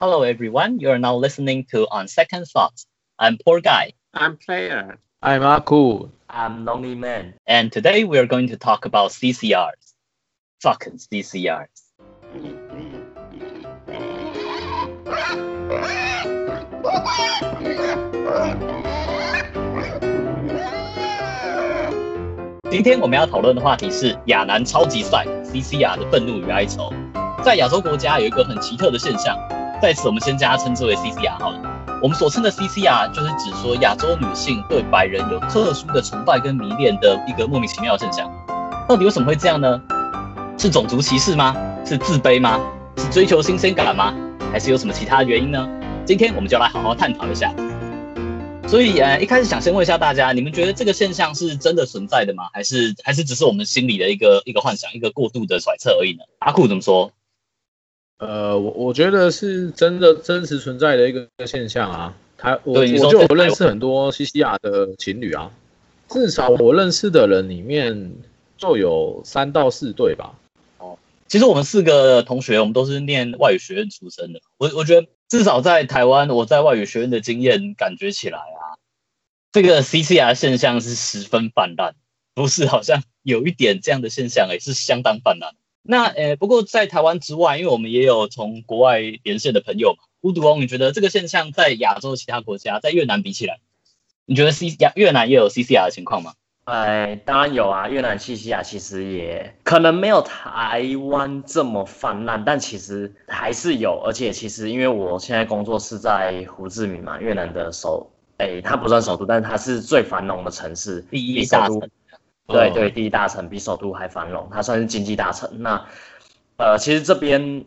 Hello, everyone. You are now listening to On Second Thoughts. I'm Poor Guy, I'm player. I'm Aku. I'm Lonely Man. and today we are going to talk about CCRs. Fucking CCRs. 今天我们要讨论的话题是亚男超级赛 CCR 的愤怒与哀愁。在亚洲国家有一个很奇特的现象， 在此我们先将它称之为 CCR 好了。我们所称的 CCR 就是指说亚洲女性对白人有特殊的崇拜跟迷恋的一个莫名其妙的现象。到底为什么会这样呢？是种族歧视吗？是自卑吗？是追求新鲜感吗？还是有什么其他原因呢？今天我们就来好好探讨一下。所以呃，一开始想先问一下大家，你们觉得这个现象是真的存在的吗？还是还是只是我们心里的一个一个幻想，一个过度的揣测而已呢？阿酷怎么说？呃，我我觉得是真的真实存在的一个现象啊。他我我就有认识很多西西亚的情侣啊，至少我认识的人里面就有三到四对吧。哦其实我们四个同学，我们都是念外语学院出身的。我我觉得至少在台湾，我在外语学院的经验感觉起来啊，这个 CCR 现象是十分泛滥，不是好像有一点这样的现象，也是相当泛滥。那呃，不过在台湾之外，因为我们也有从国外连线的朋友嘛，乌独翁，你觉得这个现象在亚洲其他国家，在越南比起来，你觉得 C 亚越南也有 CCR 的情况吗？哎，当然有啊，越南、西西亚其实也可能没有台湾这么泛滥，但其实还是有。而且其实因为我现在工作是在胡志明嘛，越南的首，哎，它不算首都，但是它是最繁荣的城市，第一大城，哦对对，第一大城比首都还繁荣，它算是经济大城。那呃，其实这边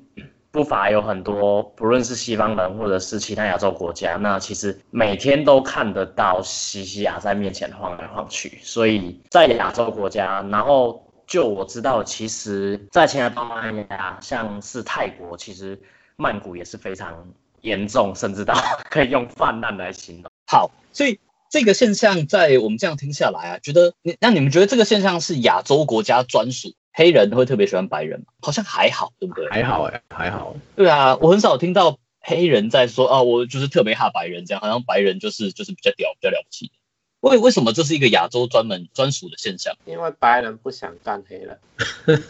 不乏有很多，不论是西方人或者是其他亚洲国家，那其实每天都看得到西西亚在面前晃来晃去。所以在亚洲国家，然后就我知道，其实在其他东南亚，像是泰国，其实曼谷也是非常严重，甚至到 可以用泛滥来形容。好，所以这个现象在我们这样听下来啊，觉得你那你们觉得这个现象是亚洲国家专属，黑人会特别喜欢白人吗？好像还好，对不对？还好哎、还好。对啊，我很少听到黑人在说啊，我就是特别怕白人，这样好像白人就是就是比较屌、比较了不起的。为为什么这是一个亚洲专门专属的现象？因为白人不想干黑人。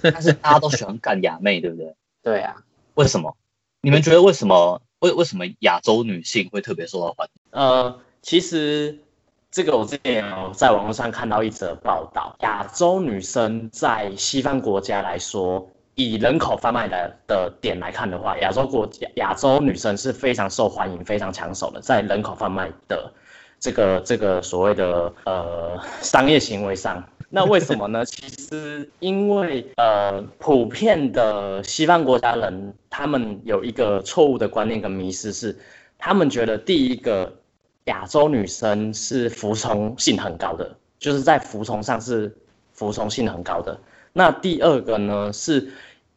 但是大家都喜欢干亚妹，对不对？对啊，为什么？你们觉得为什么？为为什么亚洲女性会特别受到欢迎？呃，其实这个我之前有在网络上看到一则报道，亚洲女生在西方国家来说，以人口贩卖的的点来看的话，亚洲国家亚洲女生是非常受欢迎、非常抢手的，在人口贩卖的这个这个所谓的呃商业行为上。那为什么呢？其实因为呃，普遍的西方国家人，他们有一个错误的观念跟迷失是，他们觉得第一个亚洲女生是服从性很高的，就是在服从上是服从性很高的。那第二个呢，是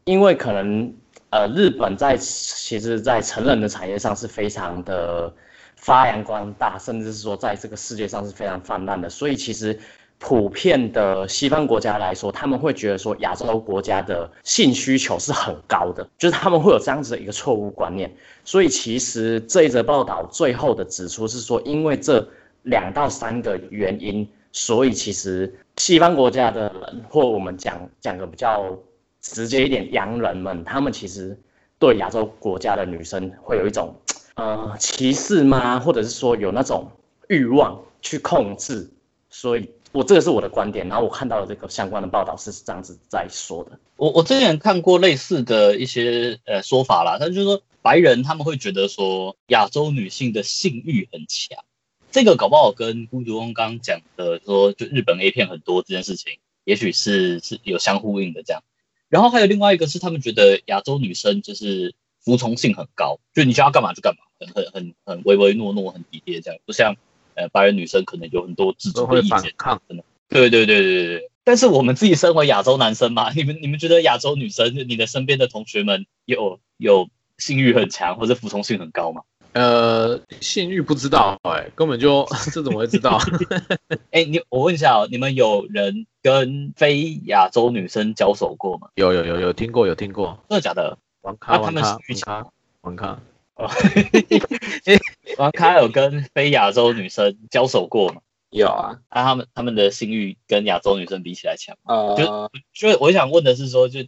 因为可能呃日本在其实在成人的产业上是非常的发扬光大，甚至是说在这个世界上是非常泛滥的，所以其实。普遍的西方国家来说，他们会觉得说亚洲国家的性需求是很高的，就是他们会有这样子的一个错误观念。所以其实这一则报道最后的指出是说，因为这两到三个原因，所以其实西方国家的人，或我们讲讲个比较直接一点，洋人们，他们其实对亚洲国家的女生会有一种呃歧视吗？或者是说有那种欲望去控制？所以我这个是我的观点，然后我看到的这个相关的报道是这样子在说的。我我之前看过类似的一些呃说法啦，他就是说白人他们会觉得说亚洲女性的性欲很强，这个搞不好跟孤独翁刚刚讲的说就日本 A 片很多这件事情，也许是是有相呼应的这样。然后还有另外一个是他们觉得亚洲女生就是服从性很高，就你叫她干嘛就干嘛，很很很很唯唯诺诺，很体贴这样，不像呃白人女生可能有很多自主的意见。反抗。真的。对对对对对对。但是我们自己身为亚洲男生嘛，你们你们觉得亚洲女生，你的身边的同学们有有性欲很强或者服从性很高吗？呃，性欲不知道哎、根本就 这怎么会知道？哎，你我问一下哦，你们有人跟非亚洲女生交手过吗？有有有有听过有听过，真的假的？玩咖啊他们玩咖性欲强玩咖玩 咖，王卡有跟非亚洲女生交手过吗？有啊，啊，他们他们的性欲跟亚洲女生比起来强。呃，所以我想问的是说，就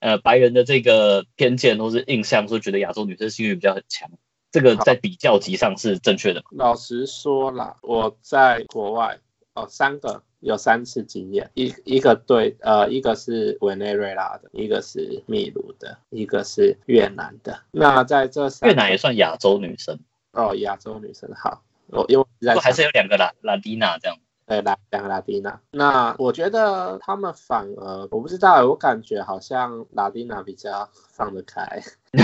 呃白人的这个偏见或是印象，说觉得亚洲女生性欲比较很强，这个在比较级上是正确的吗？老实说啦，我在国外哦，三个有三次经验，一一个对，呃，一个是委内瑞拉的，一个是秘鲁的，一个是越南的。那在这三越南也算亚洲女生，哦，亚洲女生好，我因为还想是有两个拉拉蒂娜这样。对，拉两个拉丁娜。那我觉得他们反而我不知道，我感觉好像拉丁娜比较放得开。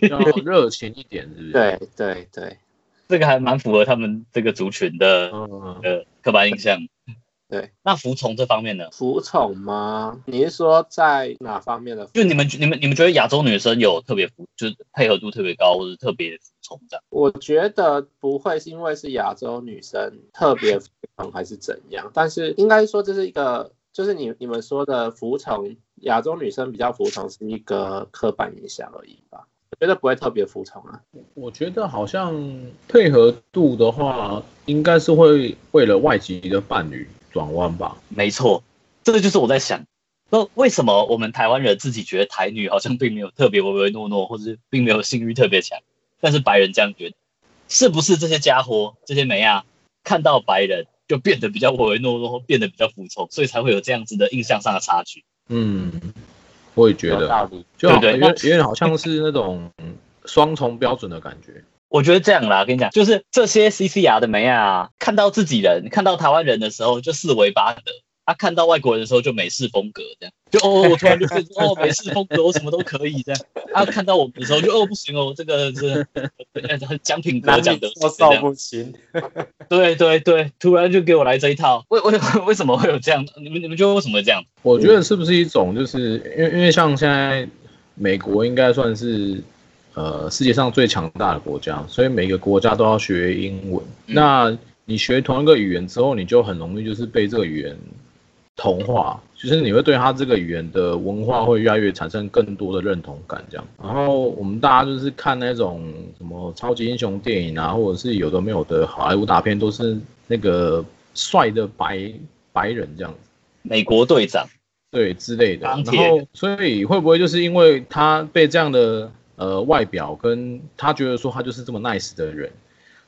比较热情一点，是不是？，对对对这个还蛮符合他们这个族群的嗯，呃刻板印象。对，那服从这方面呢？服从吗？你是说在哪方面的？就你们你们你们觉得亚洲女生有特别服，就是配合度特别高，或者特别服从这样？我觉得不会是因为是亚洲女生特别服从还是怎样，但是应该说这是一个，就是你你们说的服从，亚洲女生比较服从是一个刻板印象而已吧。我觉得不会特别服从啊。我觉得好像配合度的话，应该是会为了外籍的伴侣转弯吧。没错，这个就是我在想，那为什么我们台湾人自己觉得台女好像并没有特别唯唯诺诺，或者是并没有性欲特别强，但是白人这样觉得，是不是这些家伙这些美亚看到白人就变得比较唯唯诺诺，变得比较服从，所以才会有这样子的印象上的差距？嗯，我也觉得，有道理。就好对对有点有点好像是那种双重标准的感觉。我觉得这样啦，跟你讲，就是这些 CCR 的美啊，看到自己人、看到台湾人的时候就四维八德，啊，看到外国人的时候就美式风格这样，就哦，我突然就变成哦美式风格，我什么都可以这样。啊，看到我们的时候就哦不行哦，这个是呃很讲品格讲德多这样。少不清。对对对，突然就给我来这一套，为为为什么会有这样？你们你们觉得为什么会这样？我觉得是不是一种，就是因为因为像现在美国应该算是呃世界上最强大的国家，所以每个国家都要学英文。嗯那你学同一个语言之后，你就很容易就是被这个语言同化，就是你会对他这个语言的文化会越来越产生更多的认同感，这样。然后我们大家就是看那种什么超级英雄电影啊，或者是有的没有的好莱坞大片，都是那个帅的白白人这样子。美国队长，对之类的。然后，所以会不会就是因为他被这样的呃外表，跟他觉得说他就是这么 nice 的人，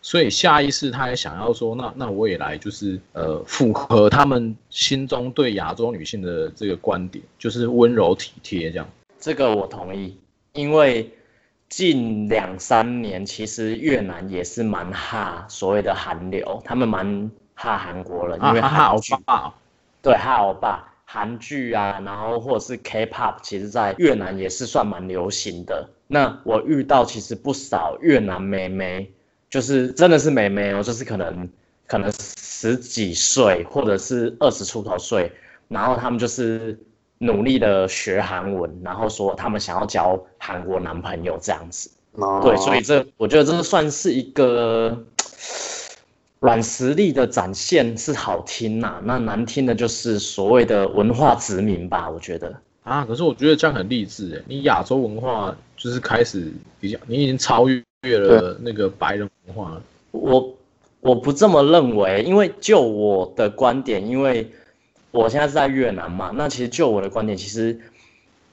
所以下意识他也想要说，那那我也来就是呃符合他们心中对亚洲女性的这个观点，就是温柔体贴这样。这个我同意，因为近两三年其实越南也是蛮哈所谓的韩流，他们蛮哈韩国人，因为啊哈哈，欧巴，对哈欧巴韩剧啊，然后或者是 K-pop，其实在越南也是算蛮流行的。那我遇到其实不少越南妹妹，就是真的是妹妹哦，就是可能可能十几岁或者是二十出头岁，然后他们就是努力的学韩文，然后说他们想要交韩国男朋友这样子。对，所以这我觉得这算是一个软实力的展现，是好听呐、那难听的就是所谓的文化殖民吧，我觉得。啊，可是我觉得这样很励志诶，你亚洲文化就是开始比较，你已经超越了那个白人文化了。我我不这么认为，因为就我的观点，因为我现在是在越南嘛，那其实就我的观点，其实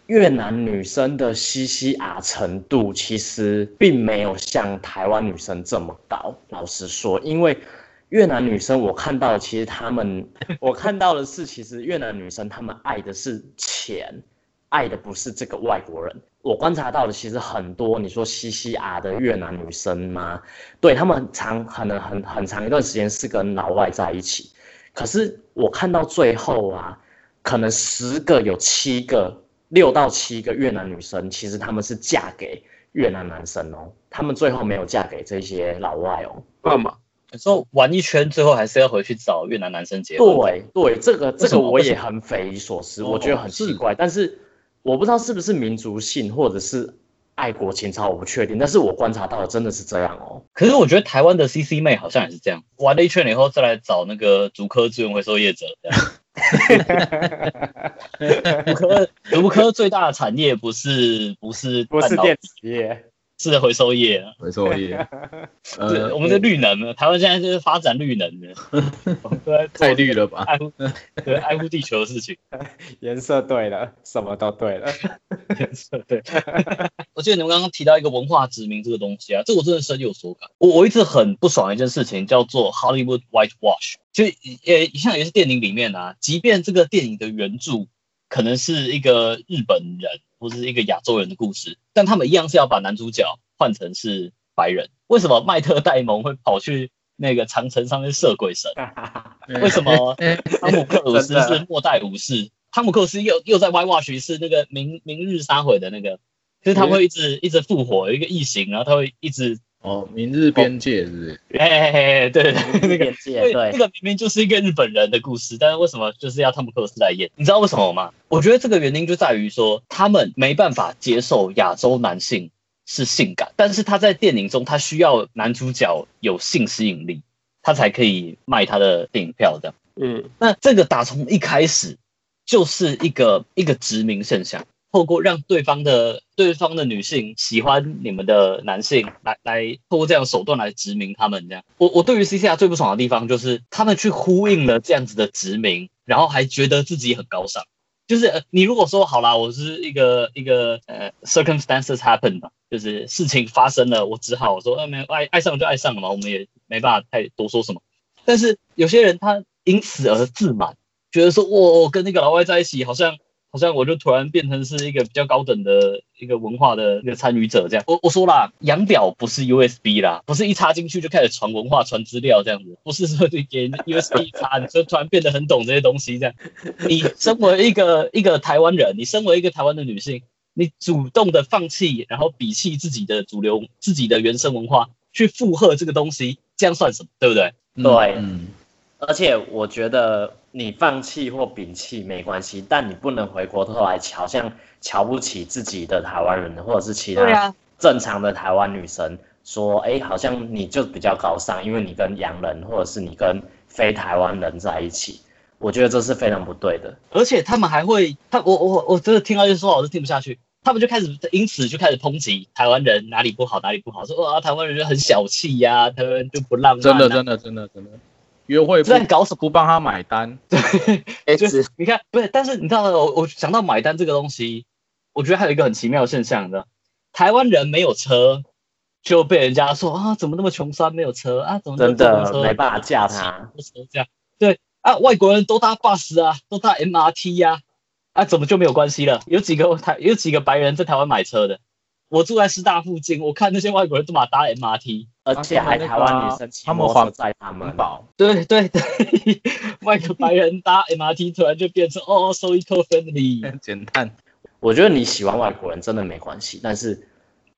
越南女生的西西啊程度其实并没有像台湾女生这么高。老实说，因为越南女生我看到，其实她们 我看到的是，其实越南女生她们爱的是钱，爱的不是这个外国人。我观察到的其实很多，你说西西雅的越南女生吗？对他们很长，可能很很长一段时间是跟老外在一起，可是我看到最后啊，可能十个有七个，六到七个越南女生，其实她们是嫁给越南男生哦，她们最后没有嫁给这些老外哦。为什么？有时候玩一圈，最后还是要回去找越南男生结婚。对对，这个这个我也很匪夷所思，哦我觉得很奇怪，但是我不知道是不是民族性或者是爱国情操，我不确定，但是我观察到的真的是这样哦。可是我觉得台湾的 CC 妹好像也是这样，玩了一圈以后再来找那个竹科资源回收业者这样。竹科竹科最大的产业不是不是不是电子业，是回收业啊。回收业，是呃，我们的绿能呢？台湾现在就是发展绿能的，太绿了吧？爱护对爱护地球的事情。颜色对了，什么都对了。颜色对。我记得你们刚刚提到一个文化殖民这个东西啊，这我真的深有所感。我我一直很不爽一件事情叫做 Hollywood whitewash，就呃像也是电影里面啊，即便这个电影的原著可能是一个日本人或者是一个亚洲人的故事，但他们一样是要把男主角换成是白人。为什么麦特戴蒙会跑去那个长城上面射鬼神？为什么 汤姆克鲁斯是末代武士？汤姆克鲁斯又又在 White Watch 是那个明明日杀毁的那个，就是他会一直一直复活，有一个异形，然后他会一直，哦，明日边界是不是？哎对对对，那个边界对，那，个明明就是一个日本人的故事，但是为什么就是要汤姆克鲁斯来演？你知道为什么吗？我觉得这个原因就在于说，他们没办法接受亚洲男性是性感，但是他在电影中他需要男主角有性吸引力，他才可以卖他的电影票这样。嗯，那这个打从一开始就是一个一个殖民现象，透过让对方的对方的女性喜欢你们的男性，来来透过这样的手段来殖民他们。这样，我我对于 CCR 最不爽的地方就是他们去呼应了这样子的殖民，然后还觉得自己很高尚。就是呃你如果说好啦，我是一个一个呃 circumstances happen 嘛，就是事情发生了，我只好说呃没爱爱上就爱上了嘛，我们也没办法太多说什么。但是有些人他因此而自满，觉得说我跟那个老外在一起，好像好像我就突然变成是一个比较高等的一个文化的一个参与者这样。我我说啦，洋表不是 USB 啦，不是一插进去就开始传文化、传资料这样子，不是说你给 USB 插，你就突然变得很懂这些东西这样。你身为一个一个台湾人，你身为一个台湾的女性，你主动的放弃，然后鄙弃自己的主流、自己的原生文化，去附和这个东西，这样算什么？对不对？对嗯，而且我觉得你放弃或摒弃没关系，但你不能回过头来瞧像瞧不起自己的台湾人，或者是其他啊，正常的台湾女生，说，哎，好像你就比较高尚，因为你跟洋人或者是你跟非台湾人在一起，我觉得这是非常不对的。而且他们还会，他我我我真的听到就说话我是听不下去。他们就开始因此就开始抨击台湾人哪里不好哪里不好，说啊台湾人就很小气呀、台湾人就不浪漫、真的真的真的真的，约会不在搞什么？不帮他买单，哎，就只你看，不是，但是你知道，我我想到买单这个东西，我觉得还有一个很奇妙的现象，你知道，台湾人没有车就被人家说啊，怎么那么穷酸没有车啊？怎么真的没办法驾他。这样？对啊，外国人都搭 bus 啊，都搭 MRT 呀、啊，怎么就没有关系了？有几个台有几个白人在台湾买车的？我住在师大附近，我看那些外国人都马搭 MRT。而且还台湾女生骑摩托车载他们环，保，对对对，外国白人搭 MRT 突然就变成哦，so eco friendly。简单。我觉得你喜欢外国人真的没关系，但是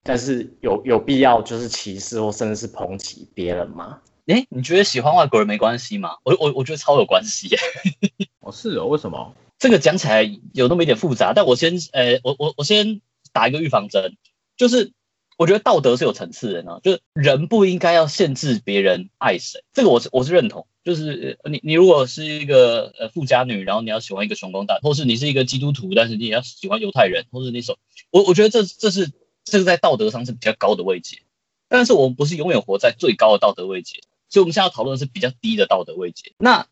但是有有必要就是歧视或甚至是抨击别人吗？哎，你觉得喜欢外国人没关系吗？我我我觉得超有关系耶。哦，是哦，为什么？这个讲起来有那么一点复杂，但我先，呃，我我我先打一个预防针，就是我觉得道德是有层次的呢，就是人不应该要限制别人爱谁，这个我是我是认同。就是你你如果是一个呃富家女，然后你要喜欢一个穷光蛋，或是你是一个基督徒，但是你也要喜欢犹太人，或是你手，我我觉得这这是这个在道德上是比较高的位阶，但是我们不是永远活在最高的道德位阶，所以我们现在要讨论的是比较低的道德位阶。那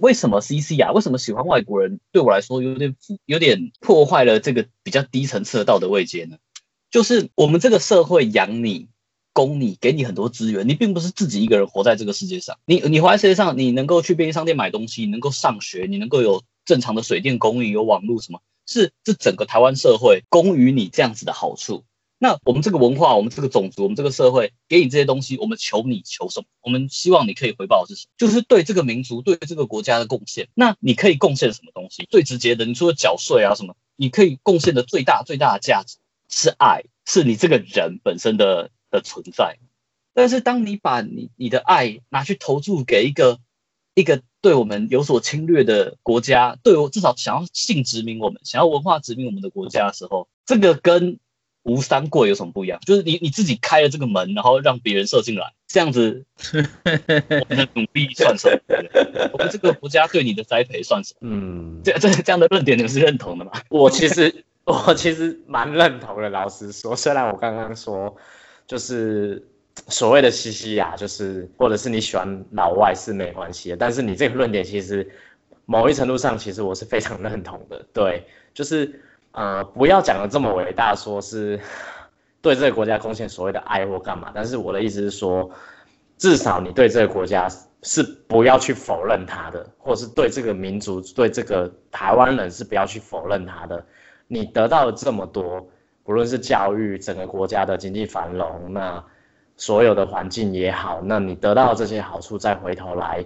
为什么 CC 啊？为什么喜欢外国人对我来说有点有点破坏了这个比较低层次的道德位阶呢？就是我们这个社会养你、供你、给你很多资源，你并不是自己一个人活在这个世界上。你你活在世界上，你能够去便利商店买东西，你能够上学，你能够有正常的水电供应、有网络什么，是这整个台湾社会供予你这样子的好处。那我们这个文化，我们这个种族，我们这个社会给你这些东西，我们求你求什么？我们希望你可以回报的是什么？就是对这个民族、对这个国家的贡献。那你可以贡献什么东西？最直接的，你除了缴税啊什么，你可以贡献的最大最大的价值是爱，是你这个人本身的的存在。但是当你把你你的爱拿去投注给一个一个对我们有所侵略的国家，对我至少想要性殖民我们、想要文化殖民我们的国家的时候，这个跟吴三桂有什么不一样？就是你你自己开了这个门，然后让别人射进来，这样子，我们的努力算什么？我们这个国家对你的栽培算什么？嗯，这这这样的论点你们是认同的吗？我其实 我其实蛮认同的。老实说，虽然我刚刚说就是所谓的西西亚，就是或者是你喜欢老外是没关系的，但是你这个论点其实某一程度上，其实我是非常认同的。对，就是呃，不要讲的这么伟大，说是对这个国家贡献所谓的爱或干嘛，但是我的意思是说，至少你对这个国家是不要去否认他的，或者是对这个民族、对这个台湾人是不要去否认他的。你得到了这么多，不论是教育、整个国家的经济繁荣，那所有的环境也好，那你得到这些好处，再回头来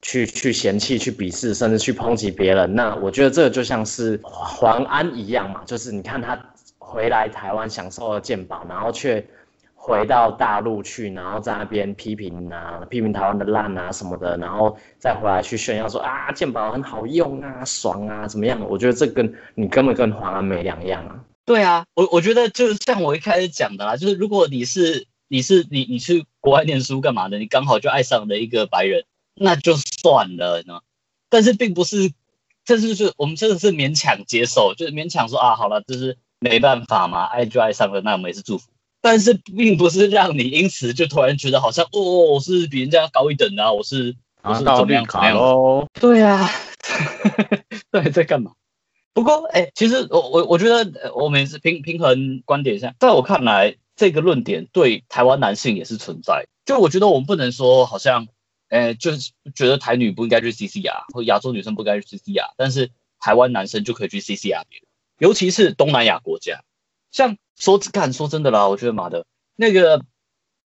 去去嫌弃、去鄙视，甚至去抨击别人，那我觉得这就像是黄安一样嘛，就是你看他回来台湾享受了健保，然后却回到大陆去，然后在那边批评啊，批评台湾的烂啊什么的，然后再回来去炫耀说啊健保很好用啊，爽啊怎么样？我觉得这跟你根本跟黄安没两样啊。对啊，我我觉得就是像我一开始讲的啦，就是如果你是你是你你去国外念书干嘛的，你刚好就爱上了一个白人，那就算了呢。但是并不是，这就是我们真的是勉强接受，就是勉强说啊，好了，就是没办法嘛，爱就爱上了，那我们也是祝福。但是并不是让你因此就突然觉得好像哦，我是比人家高一等啊，我是我是怎么样怎么样喽？对啊，对，在干嘛？不过，哎，其实我我我觉得，呃我们也是平平衡观点一下，在我看来，这个论点对台湾男性也是存在。就我觉得我们不能说好像，哎，就是觉得台女不应该去 CCR，或亚洲女生不该去 CCR，但是台湾男生就可以去 CCR 别人，尤其是东南亚国家，像说干说真的啦，我觉得妈的，那个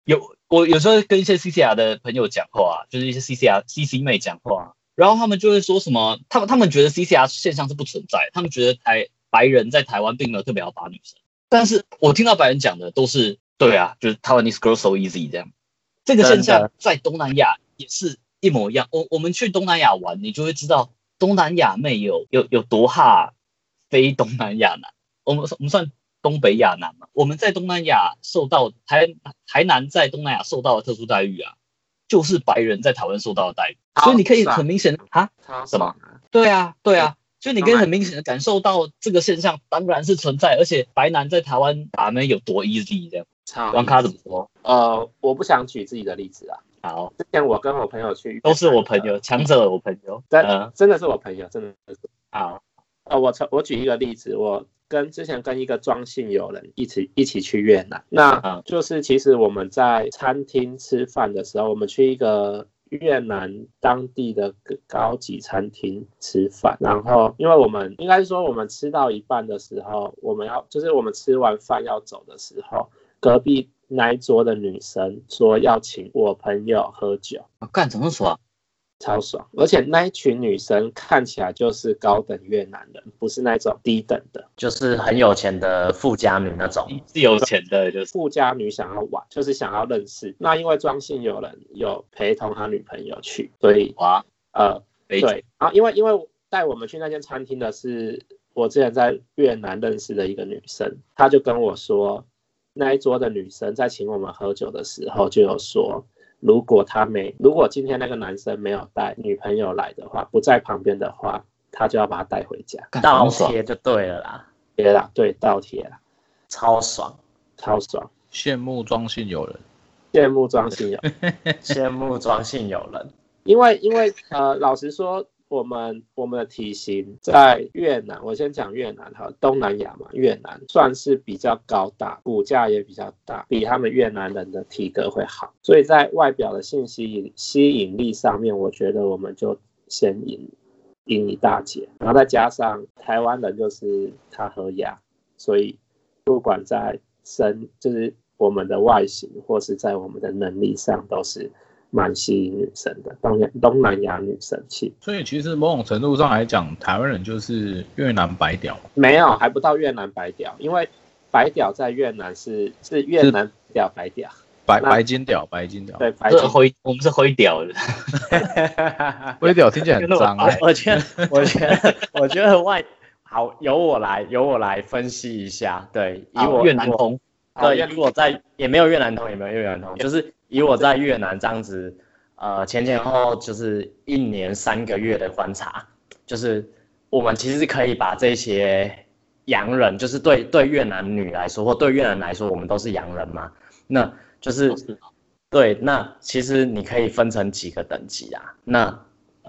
有我有时候跟一些 CCR 的朋友讲话，就是一些 CCR CC 妹讲话。然后他们就会说什么，他们他们觉得 CCR 现象是不存在，他们觉得台白人在台湾并没有特别要把女生。但是我听到白人讲的都是对啊，就是台湾 is girl so easy 这样。这个现象在东南亚也是一模一样。我我们去东南亚玩，你就会知道东南亚妹有有有多哈非东南亚男。我们我们算东北亚男嘛？我们在东南亚受到台台南在东南亚受到的特殊待遇啊。就是白人在台湾受到的待遇，所以你可以很明显啊，什么？对啊，对啊，就你可以很明显的感受到这个现象当然是存在，而且白男在台湾打妹有多 easy 这样。王卡怎么说？呃，我不想举自己的例子啊。好，之前我跟我朋友去，都是我朋友，强者我朋友，真真的是我朋友，真的是。好，呃，我从我举一个例子，我。跟之前跟一个庄姓友人一起一起去越南，那就是其实我们在餐厅吃饭的时候，我们去一个越南当地的高级餐厅吃饭，然后因为我们应该说我们吃到一半的时候，我们要就是我们吃完饭要走的时候，隔壁那一桌的女生说要请我朋友喝酒，干什么说？超爽，而且那一群女生看起来就是高等越南人，不是那种低等的，就是很有钱的富家女那种，是有钱的，就是。富家女想要玩，就是想要认识。那因为庄信有人有陪同他女朋友去，所以哇，呃，对。啊，因为因为带我们去那间餐厅的是我之前在越南认识的一个女生，她就跟我说，那一桌的女生在请我们喝酒的时候就有说。如果他没，如果今天那个男生没有带女朋友来的话，不在旁边的话，他就要把他带回家，倒贴就对了啦，对啦，对，倒贴啦，超爽，超爽，羡慕庄信有人，羡慕庄信有，羡慕庄信有人，因为因为呃，老实说。我们我们的体型在越南，我先讲越南哈，东南亚嘛，越南算是比较高大，骨架也比较大，比他们越南人的体格会好，所以在外表的信息吸引力上面，我觉得我们就先赢赢一大截，然后再加上台湾人就是他和牙，所以不管在身就是我们的外形或是在我们的能力上都是。蛮吸引女生的，东东南亚女生气。所以其实某种程度上来讲，台湾人就是越南白屌。没有，还不到越南白屌，因为白屌在越南是是越南屌白屌，白白金屌白金屌。对，白灰我们是灰屌的。灰屌听起来很脏 哎。我觉得我觉得我觉得外好由我来由我来分析一下。对，以我越南通。对，如果在也没有越南通，也没有越南通，就是。以我在越南这样子，呃，前前后后就是一年三个月的观察，就是我们其实可以把这些洋人，就是对对越南女来说，或对越南来说，我们都是洋人嘛。那就是对，那其实你可以分成几个等级啊？那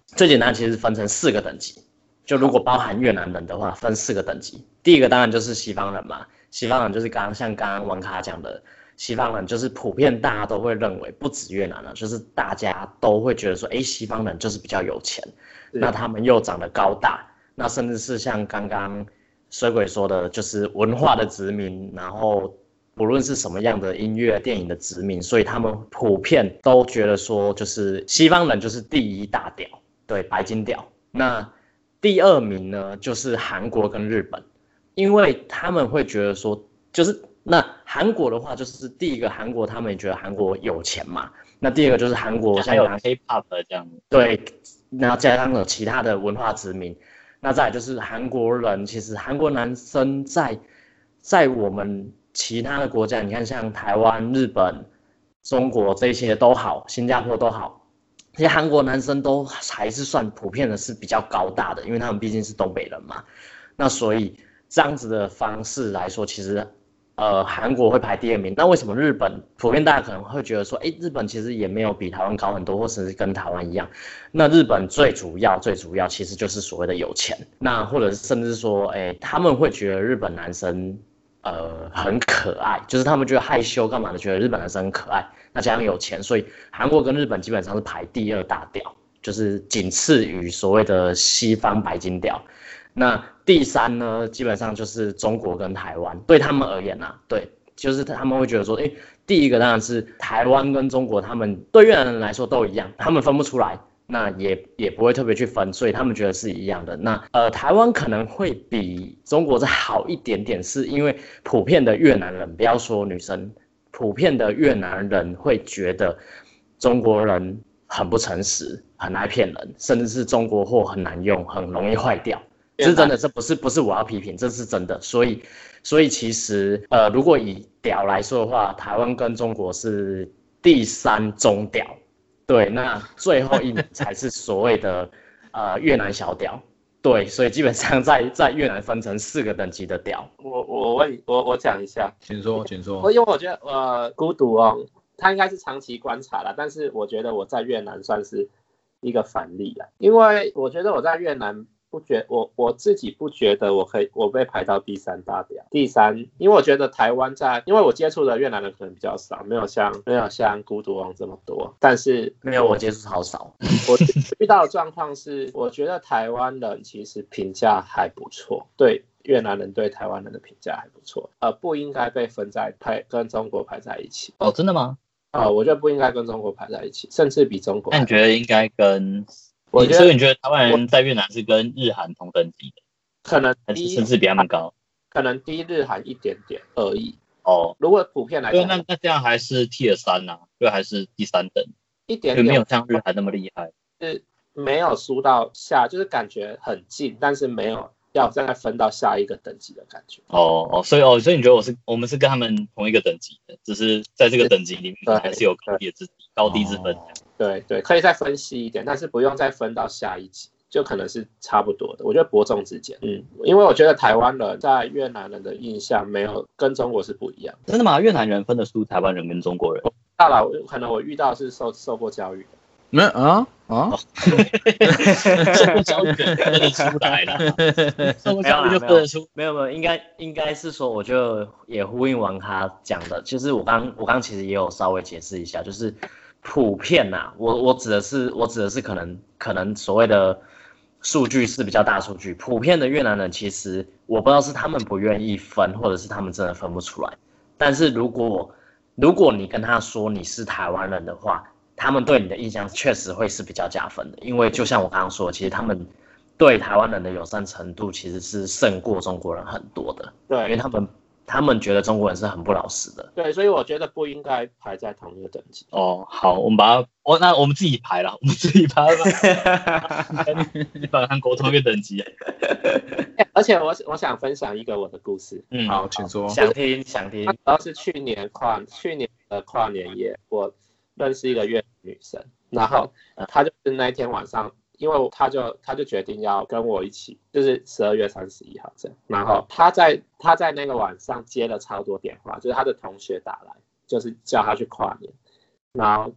最简单其实分成四个等级，就如果包含越南人的话，分四个等级。第一个当然就是西方人嘛，西方人就是刚刚像刚刚王卡讲的，西方人就是普遍大家都会认为，不止越南了，就是大家都会觉得说，哎，西方人就是比较有钱，那他们又长得高大，那甚至是像刚刚水鬼说的，就是文化的殖民，然后不论是什么样的音乐、电影的殖民，所以他们普遍都觉得说，就是西方人就是第一大屌，对，白金屌。那第二名呢，就是韩国跟日本，因为他们会觉得说，就是那韩国的话，就是第一个韩国他们也觉得韩国有钱嘛，那第二个就是韩国像有 K-pop 这样，对，然后加上有其他的文化殖民，那再来就是韩国人，其实韩国男生在在我们其他的国家，你看像台湾、日本、中国这些都好，新加坡都好，这些韩国男生都还是算普遍的是比较高大的，因为他们毕竟是东北人嘛。那所以这样子的方式来说，其实呃韩国会排第二名。那为什么日本普遍大家可能会觉得说，哎，日本其实也没有比台湾高很多，或者是跟台湾一样？那日本最主要最主要其实就是所谓的有钱，那或者甚至说，哎，他们会觉得日本男生呃很可爱，就是他们觉得害羞干嘛的，觉得日本男生很可爱，那加上有钱，所以韩国跟日本基本上是排第二大屌，就是仅次于所谓的西方白金屌。那第三呢，基本上就是中国跟台湾，对他们而言啊，对，就是他们会觉得说，诶，第一个当然是台湾跟中国，他们对越南人来说都一样，他们分不出来，那也也不会特别去分，所以他们觉得是一样的。那呃，台湾可能会比中国再好一点点，是因为普遍的越南人，不要说女生，普遍的越南人会觉得中国人很不诚实，很爱骗人，甚至是中国货很难用，很容易坏掉。这是真的，这不是不是我要批评，这是真的。所以，所以其实呃，如果以屌来说的话，台湾跟中国是第三中屌，对，那最后一名才是所谓的呃越南小屌，对，所以基本上在在越南分成四个等级的屌。我我问我我讲一下，请说，请说我。因为我觉得呃孤独哦，他应该是长期观察了，但是我觉得我在越南算是一个反例了，因为我觉得我在越南不觉我我自己不觉得我可以我被排到第三大表，第三，因为我觉得台湾在，因为我接触的越南人可能比较少，没有像没有像孤独王这么多，但是没有我接触好少，我遇到的状况是，我觉得台湾人其实评价还不错，对越南人对台湾人的评价还不错，呃，不应该被分在排跟中国排在一起。哦，真的吗？啊、我觉得不应该跟中国排在一起，甚至比中国。那你觉得应该跟？我觉得所以你觉得台湾人在越南是跟日韩同等级的，可能还是低甚至比他们高？可能低日韩一点点而已。哦，如果普遍来对，讲，那那这样还是 Tier 三呐，就还是第三等，一点点没有像日韩那么厉害。是没有输到下，就是感觉很近，但是没有要再分到下一个等级的感觉。哦哦，所以哦，所以你觉得我是我们是跟他们同一个等级的，只是在这个等级里面对还是有高低之高低之分。哦对对，可以再分析一点，但是不用再分到下一级，就可能是差不多的。我觉得伯仲之间，嗯，因为我觉得台湾人在越南人的印象没有跟中国是不一样。真的吗？越南人分得出台湾人跟中国人？大佬可能我遇到是受受过教育的，没有啊啊，受过教育的分得出来了，受过教育就分得出。没有没有，应该应该是说，我就也呼应王他讲的，就是我刚我刚其实也有稍微解释一下，就是普遍呐、我我指的是我指的是可能可能所谓的数据是比较大数据，普遍的越南人其实我不知道是他们不愿意分，或者是他们真的分不出来，但是如果如果你跟他说你是台湾人的话，他们对你的印象确实会是比较加分的，因为就像我刚刚说，其实他们对台湾人的友善程度其实是胜过中国人很多的，对因为他们他们觉得中国人是很不老实的。对，所以我觉得不应该排在同一个等级。哦，好，我们把它，我那我们自己排了，我们自己排吧，你把韩国同一个等级。而且我我想分享一个我的故事，嗯，好，请说。想听想听，主要是去年跨去年的跨年夜，我认识一个越南女生，然后她就是那一天晚上，因为她就她就决定要跟我一起，就是十二月三十一号这样，然后她在她在那个晚上接了超多电话，就是她的同学打来，就是叫她去跨年，然后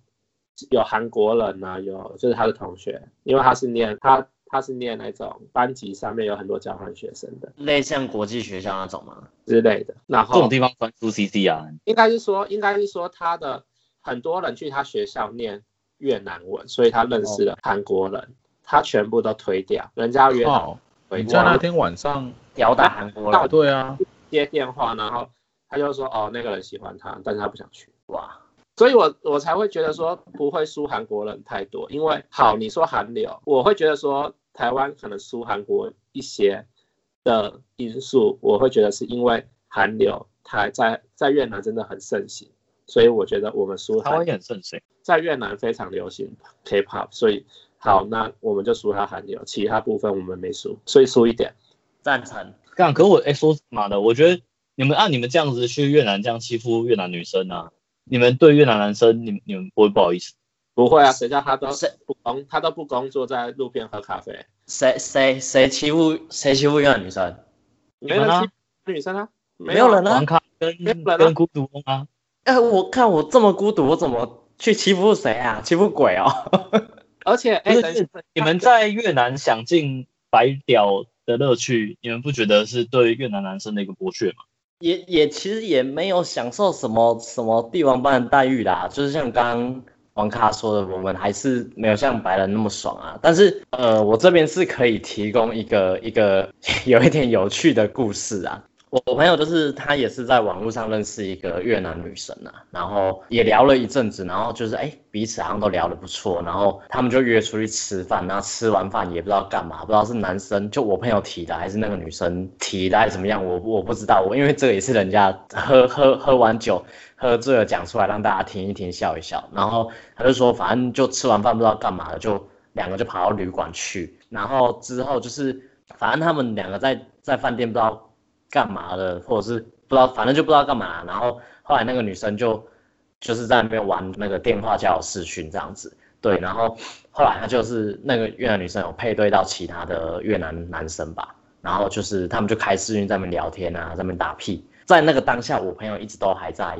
有韩国人啊，有就是她的同学，因为她是念她他是念那种班级上面有很多交换学生的。类像国际学校那种吗？之类的，然后这种地方专出 CC 啊，应该是说应该是说他的很多人去他学校念越南文，所以他认识了韩国人，他全部都推掉，人家约他靠！回你在那天晚上，吊打韩国人，对啊，接电话，然后他就说哦那个人喜欢他，但是他不想去。哇！所以我我才会觉得说不会输韩国人太多，因为好你说韩流，我会觉得说台湾可能输韩国一些的因素，我会觉得是因为韩流台在在越南真的很盛行，所以我觉得我们输韩台湾也很盛行。在越南非常流行 K-pop，所以好那我们就输他韩流，其他部分我们没输，所以输一点。赞成。干，可我哎、说妈的，我觉得你们按你们这样子去越南这样欺负越南女生啊，你们对越南男生，你们你们不会不好意思？不会啊，谁叫他都是不工，他都不工作，在路边喝咖啡，谁谁谁欺负谁欺负越南女生？没人你们啊欺负女生啊，没有人啊王咖跟跟孤独翁啊，哎、我看我这么孤独，我怎么去欺负谁啊？欺负鬼哦！而且哎，你们在越南享尽白屌的乐趣，你们不觉得是对越南男生的一个剥削吗？也也其实也没有享受什么什么帝王般的待遇啦，就是像刚刚王咖说的，我们还是没有像白人那么爽啊。但是呃，我这边是可以提供一个一个 有一点有趣的故事啊。我朋友就是他也是在网络上认识一个越南女生啊，然后也聊了一阵子，然后就是哎彼此好像都聊得不错，然后他们就约出去吃饭，然后吃完饭也不知道干嘛，不知道是男生就我朋友提的还是那个女生提的还是怎么样，我我不知道，我因为这个也是人家喝喝喝完酒喝醉了讲出来让大家听一听笑一笑，然后他就说反正就吃完饭不知道干嘛了，就两个就跑到旅馆去，然后之后就是反正他们两个在在饭店不知道。干嘛的，或者是不知道，反正就不知道干嘛。然后后来那个女生就就是在那边玩那个电话交友视讯这样子，对。然后后来她就是那个越南女生有配对到其他的越南男生吧，然后就是他们就开视讯在那边聊天啊，在那边打屁。在那个当下，我朋友一直都还在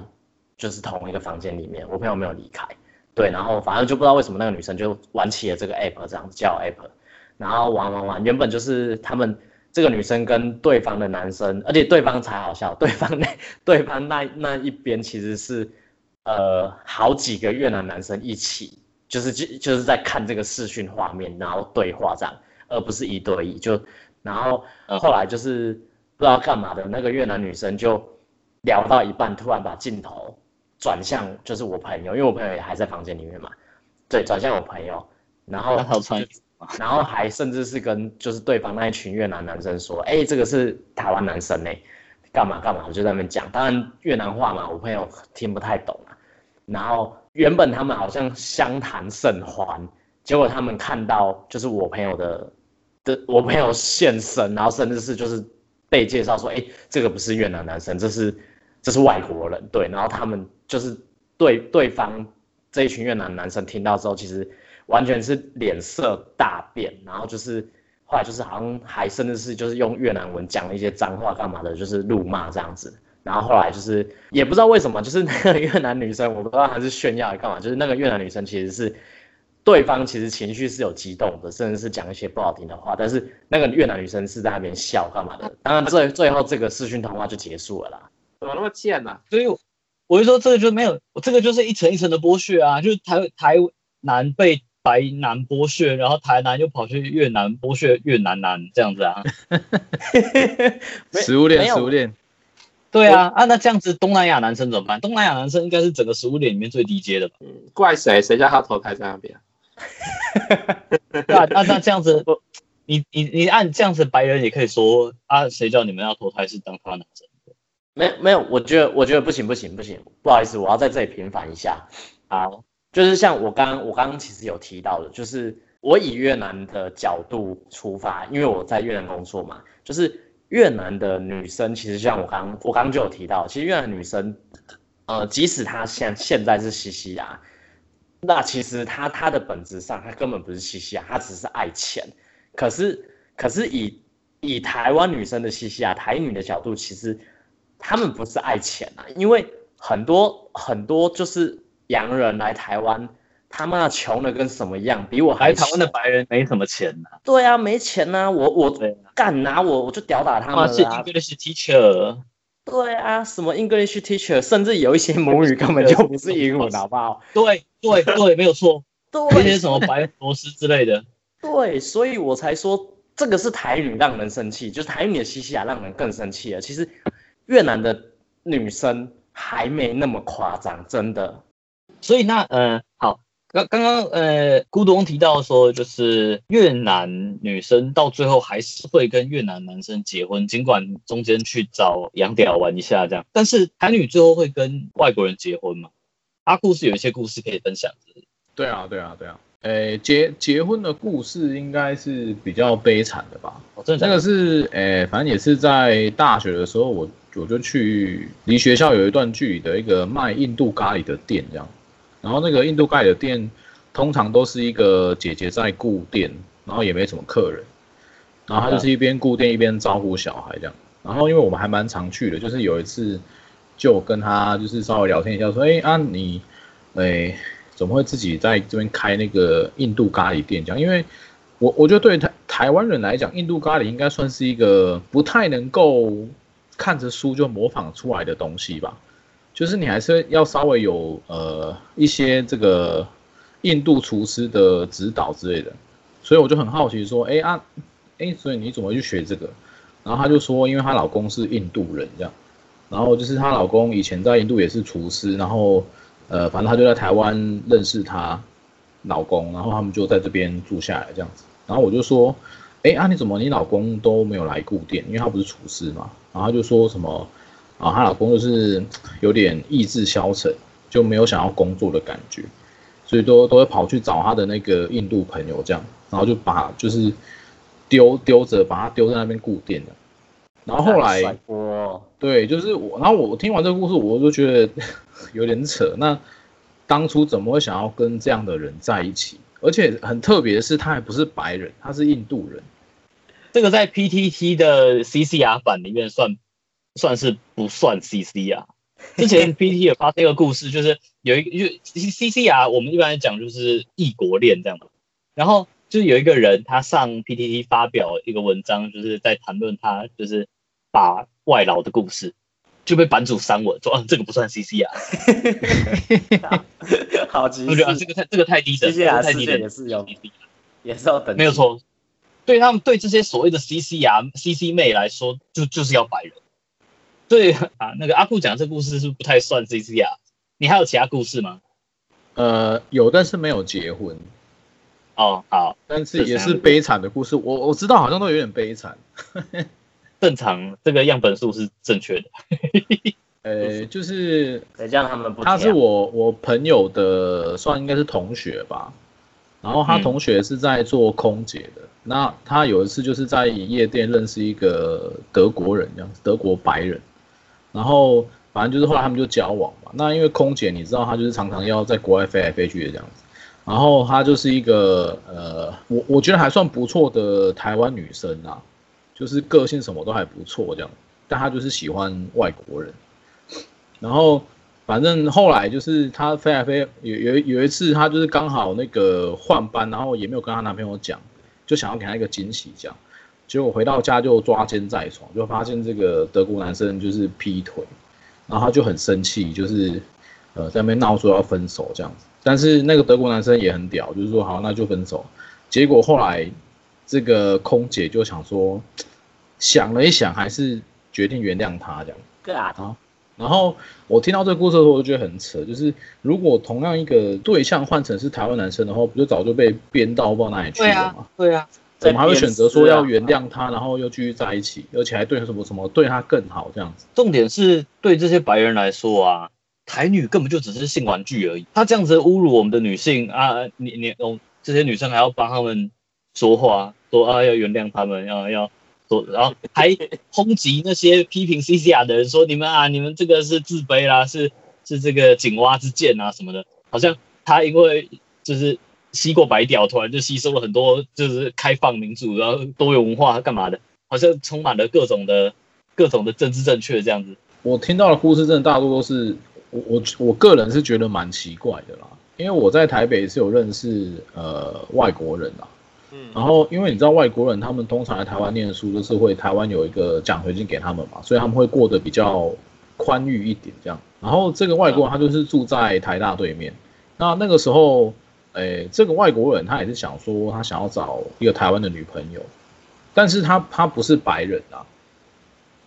就是同一个房间里面，我朋友没有离开，对。然后反正就不知道为什么那个女生就玩起了这个 app 这样子叫 app，然后玩玩玩，原本就是他们。这个女生跟对方的男生，而且对方才好笑，对方那对方那那一边其实是呃好几个越南男生一起，就是就就是在看这个视讯画面，然后对话这样，而不是一对一。就然后后来就是不知道干嘛的那个越南女生就聊到一半，突然把镜头转向就是我朋友，因为我朋友也还在房间里面嘛，对，转向我朋友，然后？然后还甚至是跟就是对方那一群越南男生说，哎，这个是台湾男生呢，干嘛干嘛，我就在那边讲。当然越南话嘛，我朋友听不太懂啊。然后原本他们好像相谈甚欢，结果他们看到就是我朋友的的我朋友现身，然后甚至是就是被介绍说，哎，这个不是越南男生，这是这是外国人，对。然后他们就是对对方这一群越南男生听到之后，其实。完全是脸色大变，然后就是后来就是好像还甚至是就是用越南文讲了一些脏话干嘛的，就是辱骂这样子。然后后来就是也不知道为什么，就是那个越南女生，我不知道她是炫耀还干嘛，就是那个越南女生其实是对方其实情绪是有激动的，甚至是讲一些不好听的话，但是那个越南女生是在那边笑干嘛的。当然最最后这个视讯通话就结束了啦。怎么那么贱呢、啊？所以我就说这个就没有，这个就是一层一层的剥削啊，就是台台南被。白男剥削，然后台南又跑去越南剥削越南男这样子啊？食物链，食物链。对啊，啊那这样子东南亚男生怎么办？东南亚男生应该是整个食物链里面最低阶的吧？嗯，怪谁？谁叫他投胎在那边？那那那这样子，你你你按这样子，白人也可以说啊，谁叫你们要投胎是当他男生？没没有，我觉得我觉得不行不行不行，不好意思，我要在这里平反一下。好。就是像我刚我刚刚其实有提到的，就是我以越南的角度出发，因为我在越南工作嘛，就是越南的女生其实像我刚我刚刚就有提到，其实越南女生，呃，即使她现现在是西西亚，那其实她她的本质上她根本不是西西亚，她只是爱钱。可是可是以以台湾女生的西西亚台女的角度，其实她们不是爱钱啊，因为很多很多就是洋人来台湾，他妈穷的跟什么样，比我还来台湾的白人没什么钱呐、对啊，没钱呐、我我对啊干拿我我就屌打他们啊。English teacher，对啊，什么 English teacher，甚至有一些母语根本就不是英文，好不好？对对对，没有错，那些什么白罗斯之类的，对，所以我才说这个是台女让人生气，就是台女的西西亚让人更生气了。其实越南的女生还没那么夸张，真的。所以那呃好，刚刚刚呃孤独翁提到说，就是越南女生到最后还是会跟越南男生结婚，尽管中间去找洋屌玩一下这样，但是台女最后会跟外国人结婚吗？阿库是有一些故事可以分享的，对啊，对啊，对啊。诶，结结婚的故事应该是比较悲惨的吧？哦，真的假的那个是诶，反正也是在大学的时候，我我就去离学校有一段距离的一个卖印度咖喱的店，这样。然后那个印度咖喱的店，通常都是一个姐姐在顾店，然后也没什么客人，然后她就是一边顾店一边招呼小孩这样。然后因为我们还蛮常去的，就是有一次就跟她就是稍微聊天一下，说，哎啊你，哎怎么会自己在这边开那个印度咖喱店这样？因为我我觉得对台台湾人来讲，印度咖喱应该算是一个不太能够看着书就模仿出来的东西吧。就是你还是要稍微有呃一些这个印度厨师的指导之类的，所以我就很好奇说，哎啊，哎，所以你怎么去学这个？然后她就说，因为她老公是印度人这样，然后就是她老公以前在印度也是厨师，然后呃，反正他就在台湾认识她老公，然后他们就在这边住下来这样子。然后我就说，哎啊，你怎么你老公都没有来顾店？因为他不是厨师嘛。然后他就说什么啊，她老公就是有点意志消沉，就没有想要工作的感觉，所以都都会跑去找她的那个印度朋友这样，然后就把就是丢丢着把他丢在那边固定的。然后后来，对，就是我，然后我听完这个故事，我就觉得 有点扯。那当初怎么会想要跟这样的人在一起？而且很特别的是，他还不是白人，他是印度人。这个在 PTT 的 CCR 版里面算算是不算 CCR。之前 PTT 有发这个故事，就是有一个就 CCR，我们一般来讲就是异国恋这样的。然后就是有一个人他上 PTT 发表一个文章，就是在谈论他就是把外劳的故事，就被版主删文说，啊这个不算 CCR。好极我觉得啊这个太这个太低等，西西亚世这个太低等界也是有，也是要等没有。错。对他们对这些所谓的 C C R C C 妹来说，就就是要白人。对啊，那个阿库讲这故事是不是不太算 CC R？你还有其他故事吗？呃，有，但是没有结婚，哦，好，但是也是悲惨的故事。我我知道好像都有点悲惨。正常，这个样本数是正确的。呃，就是谁叫他们不他是我我朋友的，算应该是同学吧。然后他嗯同学是在做空姐的。那他有一次就是在夜店认识一个德国人，这样子，德国白人。然后反正就是后来他们就交往嘛。那因为空姐你知道，她就是常常要在国外飞来飞去的这样子。然后她就是一个呃，我我觉得还算不错的台湾女生啊，就是个性什么都还不错这样。但她就是喜欢外国人。然后反正后来就是她飞来飞，有有有一次她就是刚好那个换班，然后也没有跟她男朋友讲，就想要给她一个惊喜这样。结果回到家就抓奸在床，就发现这个德国男生就是劈腿，然后他就很生气，就是呃在那边闹说要分手这样子。但是那个德国男生也很屌，就是说好那就分手。结果后来这个空姐就想说，想了一想，还是决定原谅他这样。God 然后我听到这个故事的时候，我就觉得很扯，就是如果同样一个对象换成是台湾男生的话，不就早就被编到不知道哪里去了吗？对啊，怎么还会选择说要原谅他，然后又继续在一起，而且还对什么什么对他更好这样子？重点是对这些白人来说啊，台女根本就只是性玩具而已。他这样子侮辱我们的女性啊，你你哦，这些女生还要帮他们说话，说啊要原谅他们，要要说，然后还抨击那些批评 CCR 的人说你们啊，你们这个是自卑啦，是是这个井蛙之见啊什么的，好像他因为就是吸过白屌，突然就吸收了很多就是开放民主，然后多元文化干嘛的，好像充满了各种的各种的政治正确这样子。我听到的故事真的大多都是我我我个人是觉得蛮奇怪的啦，因为我在台北是有认识呃外国人啊，嗯然后因为你知道外国人他们通常来台湾念书，就是会台湾有一个奖学金给他们嘛，所以他们会过得比较宽裕一点这样。然后这个外国人他就是住在台大对面，那那个时候，诶，这个外国人他也是想说他想要找一个台湾的女朋友，但是他他不是白人啊，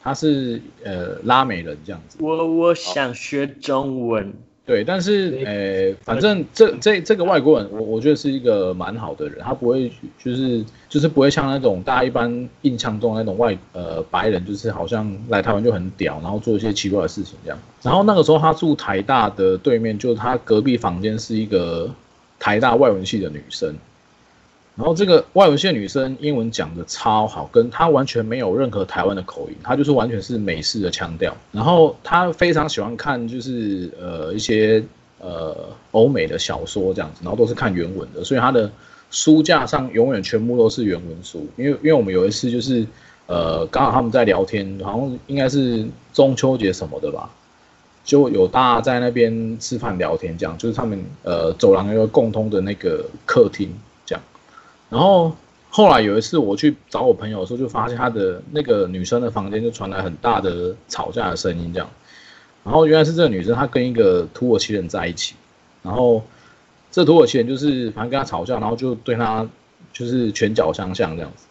他是呃拉美人这样子。我我想学中文，对，但是呃，反正这这这个外国人，我我觉得是一个蛮好的人，他不会就是就是不会像那种大家一般印象中的那种外呃白人，就是好像来台湾就很屌，然后做一些奇怪的事情这样。然后那个时候他住台大的对面，就是他隔壁房间是一个台大外文系的女生。然后这个外文系的女生英文讲的超好，跟她完全没有任何台湾的口音，她就是完全是美式的腔调。然后她非常喜欢看就是呃一些呃欧美的小说这样子，然后都是看原文的，所以她的书架上永远全部都是原文书。因为因为我们有一次就是呃刚好他们在聊天，好像应该是中秋节什么的吧，就有大家在那边吃饭聊天，这样就是他们呃走廊有一个共通的那个客厅这样。然后后来有一次我去找我朋友的时候，就发现他的那个女生的房间就传来很大的吵架的声音，这样。然后原来是这个女生她跟一个土耳其人在一起，然后这土耳其人就是反正跟她吵架，然后就对她就是拳脚相向这样子，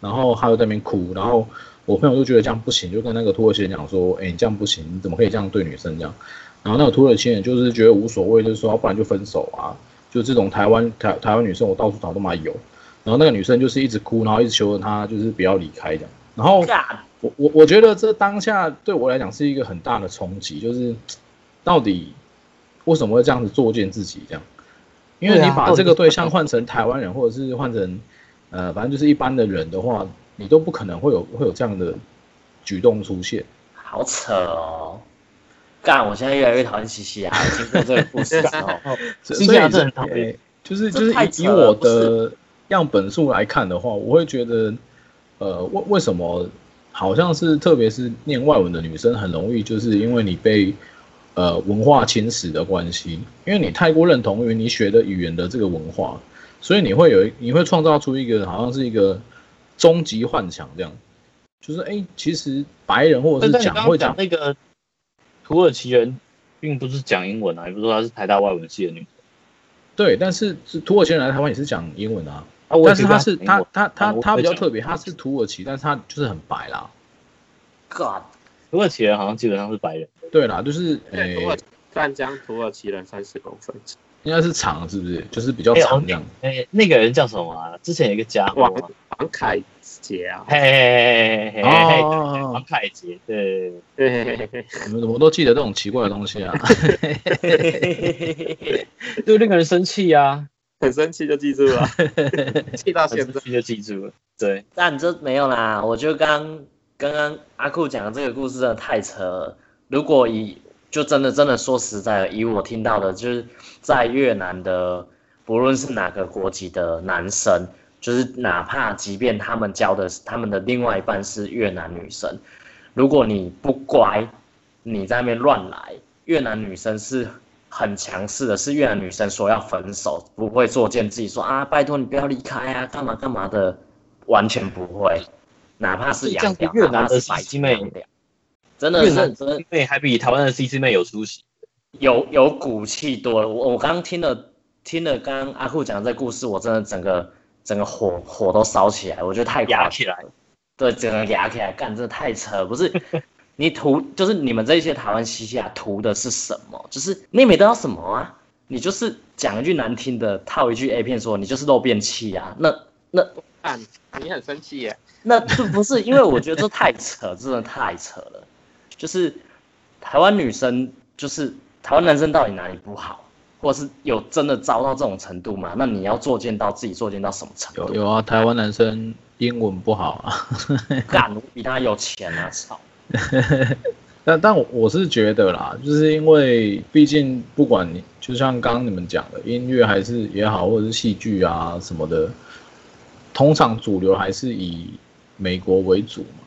然后她就在那边哭，然后我朋友就觉得这样不行，就跟那个土耳其人讲说，哎，你这样不行，你怎么可以这样对女生这样？然后那个土耳其人就是觉得无所谓，就是说不然就分手啊，就这种台湾台台湾女生我到处找都嘛有。然后那个女生就是一直哭，然后一直求着他就是不要离开这样。然后我我我觉得这当下对我来讲是一个很大的冲击，就是到底为什么会这样子作践自己这样？因为你把这个对象换成台湾人，或者是换成呃反正就是一般的人的话，你都不可能会有会有这样的举动出现。好扯哦！干，我现在越来越讨厌西西啊！经过这个故事之后，所新加坡真的很讨厌以就是就是以以我的样本数来看的话，我会觉得，呃，为为什么好像是特别是念外文的女生很容易，就是因为你被呃文化侵蚀的关系，因为你太过认同于你学的语言的这个文化，所以你会有你会创造出一个好像是一个终极幻想这样，就是哎、其实白人或者是讲会讲讲那个土耳其人，并不是讲英文啊，也不是说他是台大外文系的女生对，但是是土耳其人来台湾也是讲英文啊。啊，我也觉得但是他是他他他他比较特别，他是土耳其，但是他就是很白啦。God，土耳其人好像基本上是白人，对啦，就是诶、湛江土耳其人三十公分，应该是长是不是？就是比较哎长这样。哎、那个人叫什么啊？之前有一个家伙王啊，王凯杰啊，嘿嘿嘿嘿嘿嘿，哦王，凯杰，对，嘿嘿嘿嘿你们怎么都记得这种奇怪的东西啊？对那个人生气啊，很生气就记住了，气到现在。就记住了，对，但这没有啦，我觉得刚刚刚阿酷讲的这个故事真的太扯了。如果以就真的真的说实在的，以我听到的，就是在越南的，不论是哪个国籍的男生，就是哪怕即便他们交的是他们的另外一半是越南女生，如果你不乖，你在那边乱来，越南女生是很强势的，是越南女生说要分手，不会作践自己说啊，拜托你不要离开啊，干嘛干嘛的，完全不会，哪怕是这样子洋，越南的哪怕是白 CC 妹洋屌真的真的 CC 妹还比台湾的 CC 妹有出息，有有骨气多了。我我刚刚听了听了刚刚阿酷讲的这故事，我真的整个整个火火都烧起来，我觉得太夸张压起来，对，整个压起来，干，真的太扯了。不是 你图，就是你们这些台湾西西啊图的是什么？就是你也没得到什么啊，你就是讲一句难听的，套一句 A 片说你就是漏便器啊。那那干，你很生气耶？那这不是因为我觉得这太扯，真的太扯了。就是台湾女生，就是台湾男生到底哪里不好，或者是有真的糟到这种程度吗？那你要作践到自己作践到什么程度？有有啊，台湾男生英文不好啊。干，我比他有钱啊！操！但但我我是觉得啦，就是因为毕竟不管你，就像刚刚你们讲的，音乐还是也好，或者是戏剧啊什么的，通常主流还是以美国为主嘛，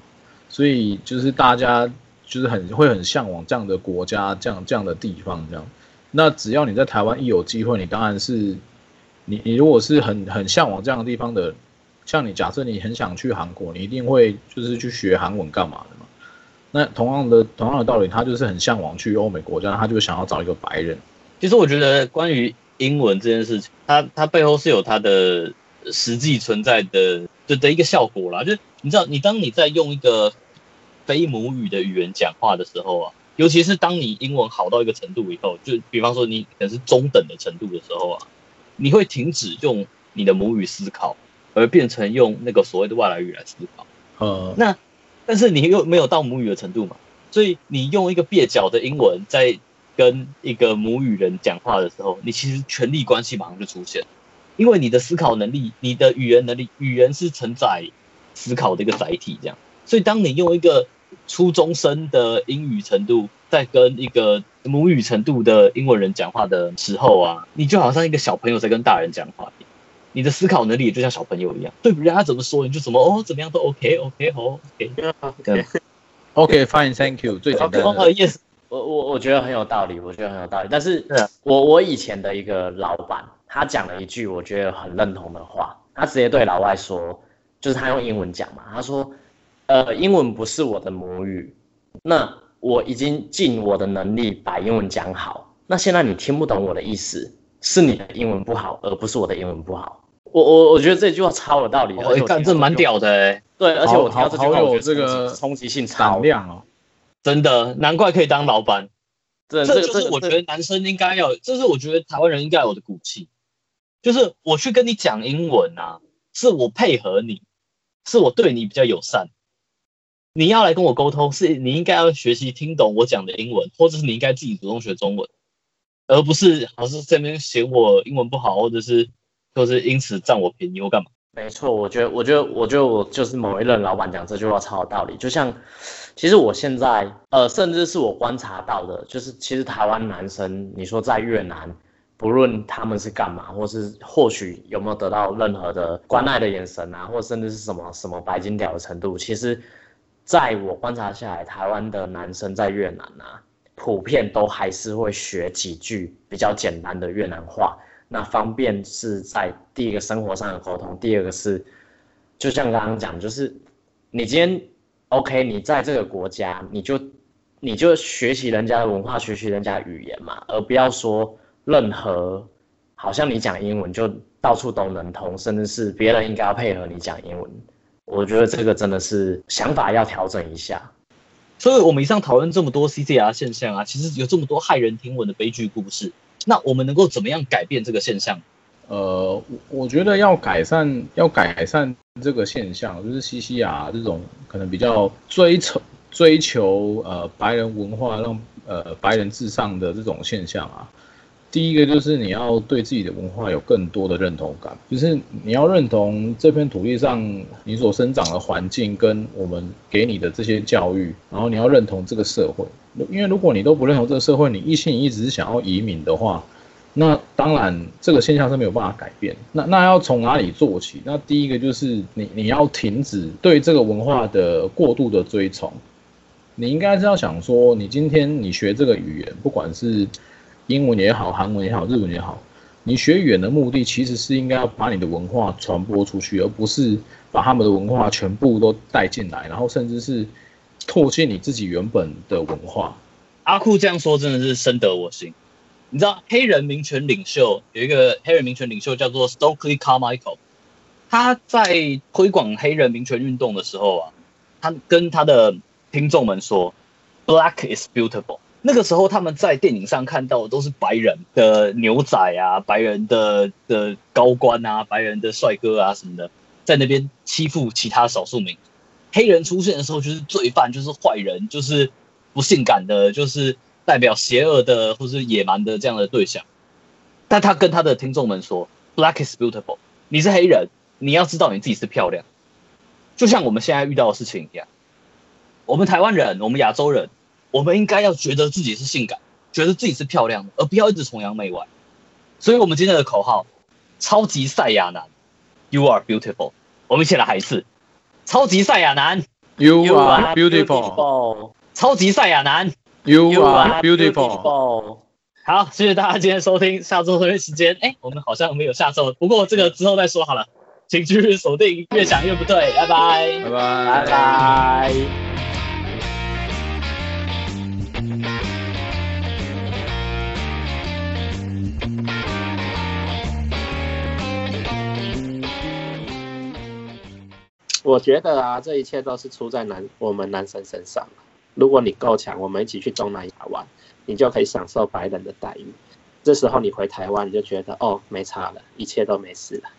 所以就是大家就是很会很向往这样的国家，这样这样的地方这样。那只要你在台湾一有机会，你当然是你你如果是很很向往这样的地方的，像你假设你很想去韩国，你一定会就是去学韩文干嘛的嘛？那同样的同样的道理，他就是很向往去欧美国家，他就想要找一个白人。其实我觉得关于英文这件事情，它它背后是有它的实际存在的的的一个效果啦。就是你知道，你当你在用一个非母语的语言讲话的时候啊，尤其是当你英文好到一个程度以后，就比方说你可能是中等的程度的时候啊，你会停止用你的母语思考，而变成用那个所谓的外来语来思考。呃，那但是你又没有到母语的程度嘛，所以你用一个蹩脚的英文在跟一个母语人讲话的时候，你其实权力关系马上就出现，因为你的思考能力、你的语言能力，语言是承载思考的一个载体，这样。所以当你用一个初中生的英语程度在跟一个母语程度的英文人讲话的时候啊，你就好像一个小朋友在跟大人讲话，你的思考能力也就像小朋友一样，对人家怎么说你就怎么哦，怎么样都 OK OK 好 OK，这样 OK fine thank you 最简单哦的 yes，我我我觉得很有道理，我觉得很有道理。但是我我以前的一个老板，他讲了一句我觉得很认同的话，他直接对老外说，就是他用英文讲嘛，他说，呃，英文不是我的母语，那我已经尽我的能力把英文讲好，那现在你听不懂我的意思，是你的英文不好，而不是我的英文不好。我我我觉得这句话超有道理，而哦，且我干这蛮屌的哎、对，而且我听到这句话，我觉得这个冲击性超胆，量哦。真的，难怪可以当老板。这这这就是我觉得男生应该要，这是我觉得台湾人应该有的骨气，就是我去跟你讲英文啊，是我配合你，是我对你比较友善。你要来跟我沟通，是你应该要学习听懂我讲的英文，或者是你应该自己主动学中文，而不是好像这边嫌我英文不好，或者是或者是因此占我便宜或干嘛。没错，我觉得，我觉得，我觉得我就是某一任老板讲这句话超有道理。就像，其实我现在，呃，甚至是我观察到的，就是其实台湾男生，你说在越南，不论他们是干嘛，或是或许有没有得到任何的关爱的眼神啊，或甚至是什么什么白金屌的程度，其实在我观察下来，台湾的男生在越南啊，普遍都还是会学几句比较简单的越南话。那方便是在第一个生活上的沟通，第二个是，就像刚刚讲，就是你今天 OK，你在这个国家，你就你就学习人家的文化，学习人家语言嘛，而不要说任何好像你讲英文就到处都能通，甚至是别人应该要配合你讲英文。我觉得这个真的是想法要调整一下。所以我们以上讨论这么多 CCR 现象啊，其实有这么多骇人听闻的悲剧故事。那我们能够怎么样改变这个现象？呃，我我觉得要改善，要改善这个现象，就是西西亚这种可能比较追求追求呃白人文化，让呃白人至上的这种现象啊。第一个就是你要对自己的文化有更多的认同感，就是你要认同这片土地上你所生长的环境跟我们给你的这些教育，然后你要认同这个社会。因为如果你都不认同这个社会，你一心一意只是想要移民的话，那当然这个现象是没有办法改变。那那要从哪里做起？那第一个就是你你要停止对这个文化的过度的追崇。你应该是要想说，你今天你学这个语言，不管是英文也好，韩文也好，日文也好，你学语言的目的其实是应该要把你的文化传播出去，而不是把他们的文化全部都带进来，然后甚至是唾弃你自己原本的文化。阿库这样说真的是深得我心。你知道黑人民权领袖有一个黑人民权领袖叫做 Stokely Carmichael，他在推广黑人民权运动的时候啊，他跟他的听众们说，Black is beautiful。那个时候他们在电影上看到的都是白人的牛仔啊，白人的的高官啊，白人的帅哥啊什么的，在那边欺负其他少数民族。黑人出现的时候就是罪犯，就是坏人，就是不性感的，就是代表邪恶的或是野蛮的这样的对象。但他跟他的听众们说，Black is beautiful，你是黑人，你要知道你自己是漂亮，就像我们现在遇到的事情一样。我们台湾人，我们亚洲人，我们应该要觉得自己是性感，觉得自己是漂亮的，而不要一直崇洋媚外。所以，我们今天的口号：超级赛亚男，You are beautiful。我们一起来喊一次：超级赛亚男，You are beautiful。超级赛亚男。You are beautiful。好，谢谢大家今天收听，下周同一时间，哎，我们好像没有下周，不过这个之后再说好了，请继续锁定，越想越不对，拜拜。拜拜拜。拜。我觉得啊，这一切都是出在男我们男生身上。如果你够强，我们一起去东南亚玩，你就可以享受白人的待遇。这时候你回台湾，你就觉得哦，没差了，一切都没事了。